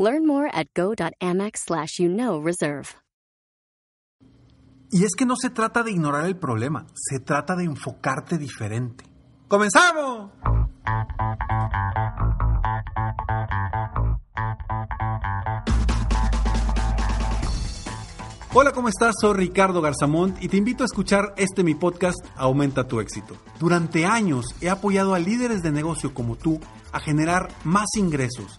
Learn more at go.amex you know reserve. Y es que no se trata de ignorar el problema, se trata de enfocarte diferente. ¡Comenzamos! Hola, ¿cómo estás? Soy Ricardo Garzamont y te invito a escuchar este mi podcast Aumenta tu éxito. Durante años he apoyado a líderes de negocio como tú a generar más ingresos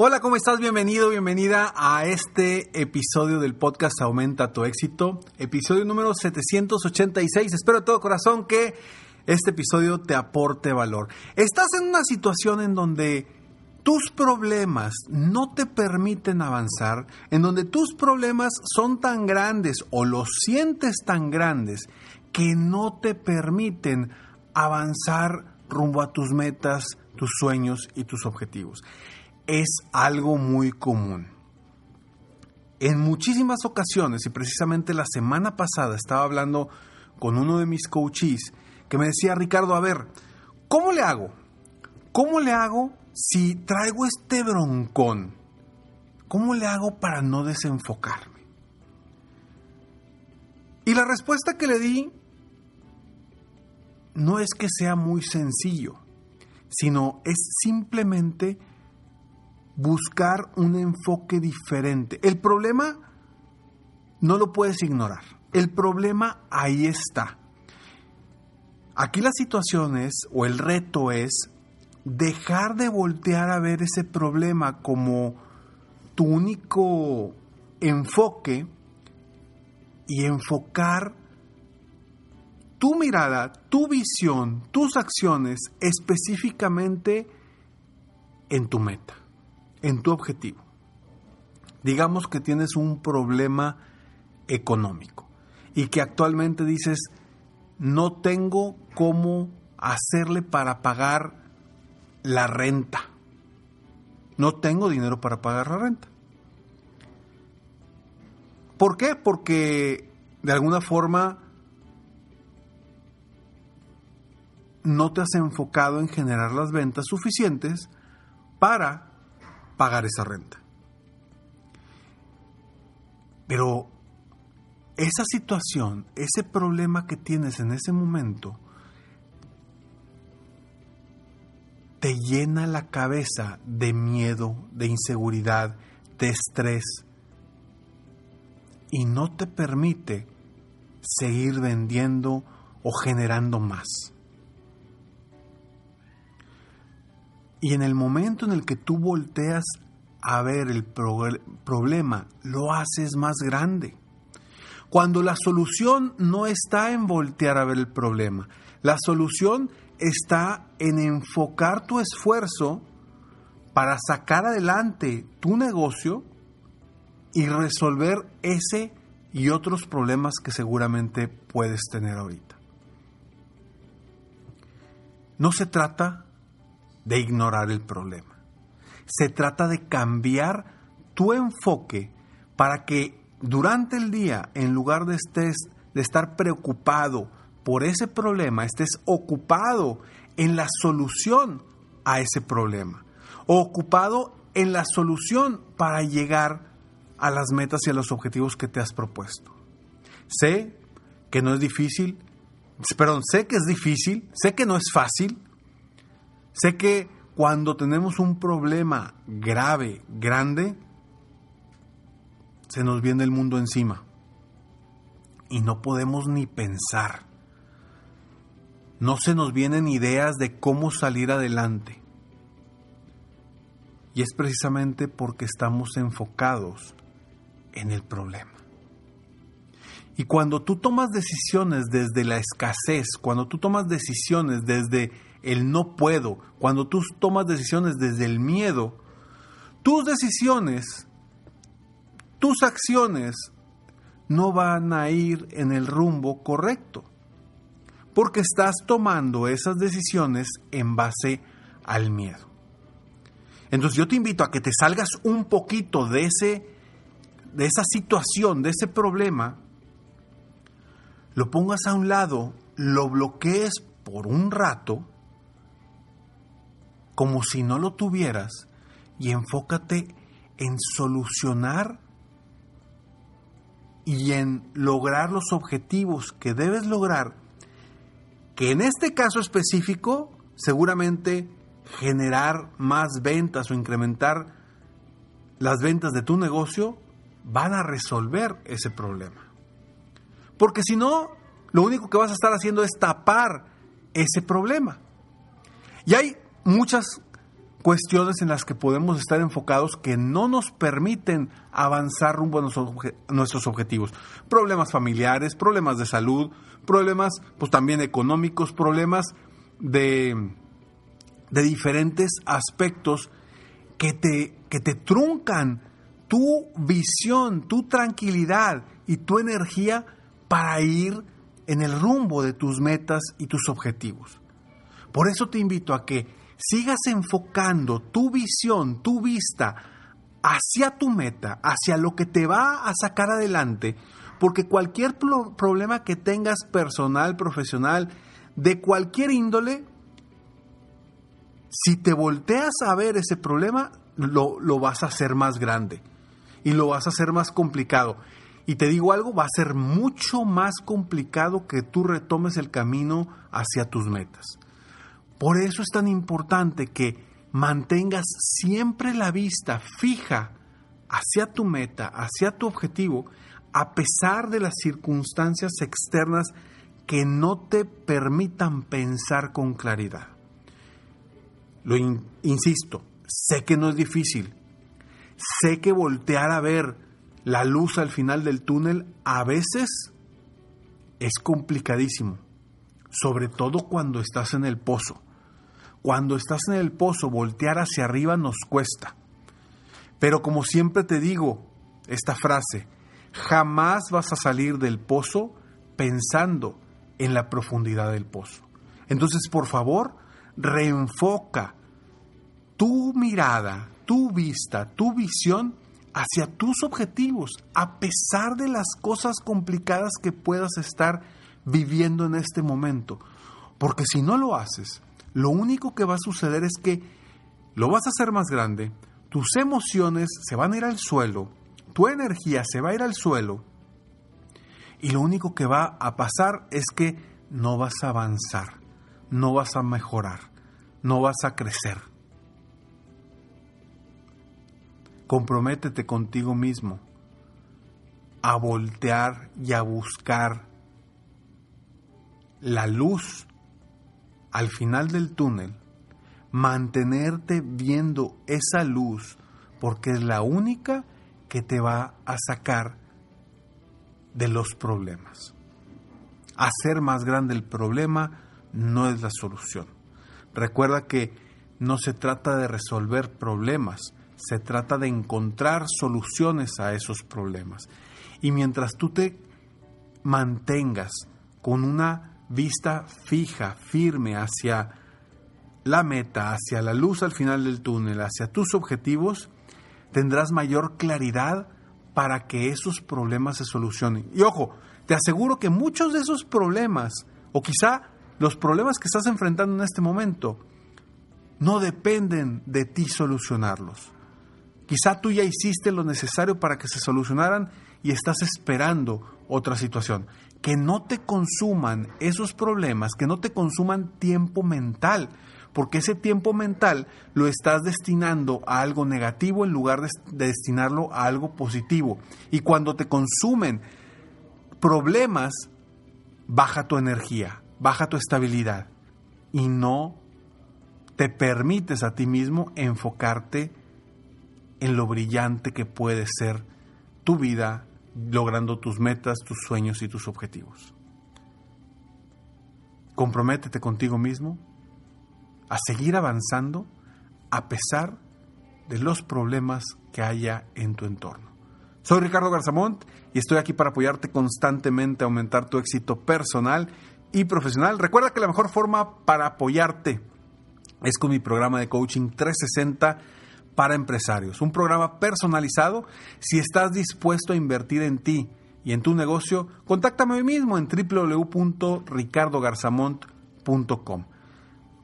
Hola, ¿cómo estás? Bienvenido, bienvenida a este episodio del podcast Aumenta tu éxito, episodio número 786. Espero de todo corazón que este episodio te aporte valor. Estás en una situación en donde tus problemas no te permiten avanzar, en donde tus problemas son tan grandes o los sientes tan grandes que no te permiten avanzar rumbo a tus metas, tus sueños y tus objetivos es algo muy común. En muchísimas ocasiones, y precisamente la semana pasada estaba hablando con uno de mis coaches que me decía, Ricardo, a ver, ¿cómo le hago? ¿Cómo le hago si traigo este broncón? ¿Cómo le hago para no desenfocarme? Y la respuesta que le di no es que sea muy sencillo, sino es simplemente buscar un enfoque diferente. El problema no lo puedes ignorar. El problema ahí está. Aquí la situación es, o el reto es, dejar de voltear a ver ese problema como tu único enfoque y enfocar tu mirada, tu visión, tus acciones específicamente en tu meta en tu objetivo. Digamos que tienes un problema económico y que actualmente dices, no tengo cómo hacerle para pagar la renta. No tengo dinero para pagar la renta. ¿Por qué? Porque de alguna forma no te has enfocado en generar las ventas suficientes para pagar esa renta. Pero esa situación, ese problema que tienes en ese momento, te llena la cabeza de miedo, de inseguridad, de estrés y no te permite seguir vendiendo o generando más. Y en el momento en el que tú volteas a ver el problema, lo haces más grande. Cuando la solución no está en voltear a ver el problema, la solución está en enfocar tu esfuerzo para sacar adelante tu negocio y resolver ese y otros problemas que seguramente puedes tener ahorita. No se trata de ignorar el problema. Se trata de cambiar tu enfoque para que durante el día, en lugar de, de estar preocupado por ese problema, estés ocupado en la solución a ese problema. O ocupado en la solución para llegar a las metas y a los objetivos que te has propuesto. Sé que no es difícil, perdón, sé que es difícil, sé que no es fácil, Sé que cuando tenemos un problema grave, grande, se nos viene el mundo encima. y no podemos ni pensar. No se nos vienen ideas de cómo salir adelante. Y es precisamente porque estamos enfocados en el problema. Y cuando tú tomas decisiones desde la escasez, cuando tú tomas decisiones desde el no puedo, cuando tú tomas decisiones desde el miedo, tus decisiones, tus acciones no van a ir en el rumbo correcto, porque estás tomando esas decisiones en base al miedo. Entonces yo te invito a que te salgas un poquito de ese de esa situación, de ese problema lo pongas a un lado, lo bloquees por un rato, como si no lo tuvieras, y enfócate en solucionar y en lograr los objetivos que debes lograr, que en este caso específico seguramente generar más ventas o incrementar las ventas de tu negocio van a resolver ese problema. Porque si no, lo único que vas a estar haciendo es tapar ese problema. Y hay muchas cuestiones en las que podemos estar enfocados que no nos permiten avanzar rumbo a nuestros objetivos. Problemas familiares, problemas de salud, problemas pues también económicos, problemas de, de diferentes aspectos que te, que te truncan tu visión, tu tranquilidad y tu energía para ir en el rumbo de tus metas y tus objetivos. Por eso te invito a que sigas enfocando tu visión, tu vista hacia tu meta, hacia lo que te va a sacar adelante, porque cualquier problema que tengas personal, profesional, de cualquier índole, si te volteas a ver ese problema, lo, lo vas a hacer más grande y lo vas a hacer más complicado. Y te digo algo, va a ser mucho más complicado que tú retomes el camino hacia tus metas. Por eso es tan importante que mantengas siempre la vista fija hacia tu meta, hacia tu objetivo, a pesar de las circunstancias externas que no te permitan pensar con claridad. Lo insisto, sé que no es difícil, sé que voltear a ver la luz al final del túnel a veces es complicadísimo, sobre todo cuando estás en el pozo. Cuando estás en el pozo, voltear hacia arriba nos cuesta. Pero como siempre te digo, esta frase, jamás vas a salir del pozo pensando en la profundidad del pozo. Entonces, por favor, reenfoca tu mirada, tu vista, tu visión hacia tus objetivos, a pesar de las cosas complicadas que puedas estar viviendo en este momento. Porque si no lo haces, lo único que va a suceder es que lo vas a hacer más grande, tus emociones se van a ir al suelo, tu energía se va a ir al suelo y lo único que va a pasar es que no vas a avanzar, no vas a mejorar, no vas a crecer. comprométete contigo mismo a voltear y a buscar la luz al final del túnel, mantenerte viendo esa luz porque es la única que te va a sacar de los problemas. Hacer más grande el problema no es la solución. Recuerda que no se trata de resolver problemas, se trata de encontrar soluciones a esos problemas. Y mientras tú te mantengas con una vista fija, firme hacia la meta, hacia la luz al final del túnel, hacia tus objetivos, tendrás mayor claridad para que esos problemas se solucionen. Y ojo, te aseguro que muchos de esos problemas, o quizá los problemas que estás enfrentando en este momento, no dependen de ti solucionarlos. Quizá tú ya hiciste lo necesario para que se solucionaran y estás esperando otra situación. Que no te consuman esos problemas, que no te consuman tiempo mental, porque ese tiempo mental lo estás destinando a algo negativo en lugar de, destinarlo a algo positivo. Y cuando te consumen problemas, baja tu energía, baja tu estabilidad y no te permites a ti mismo enfocarte en lo brillante que puede ser tu vida, logrando tus metas, tus sueños y tus objetivos. Comprométete contigo mismo a seguir avanzando a pesar de los problemas que haya en tu entorno. Soy Ricardo Garzamont y estoy aquí para apoyarte constantemente a aumentar tu éxito personal y profesional. Recuerda que la mejor forma para apoyarte es con mi programa de coaching 360 para empresarios. Un programa personalizado. Si estás dispuesto a invertir en ti y en tu negocio, contáctame hoy mismo en www.ricardogarzamont.com.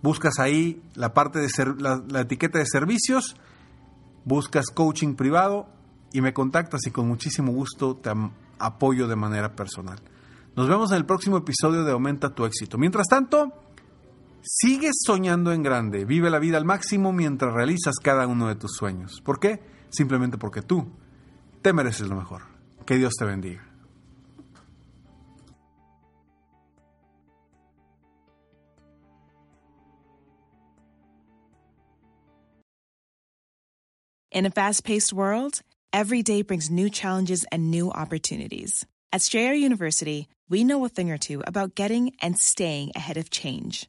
Buscas ahí la parte de la, la etiqueta de servicios, buscas coaching privado y me contactas y con muchísimo gusto te apoyo de manera personal. Nos vemos en el próximo episodio de Aumenta tu éxito. Mientras tanto, sigue soñando en grande, vive la vida al máximo mientras realizas cada uno de tus sueños. ¿Por qué? Simplemente porque tú te mereces lo mejor. Que Dios te bendiga. In a fast paced world, every day brings new challenges and new opportunities. At Strayer University, we know a thing or two about getting and staying ahead of change.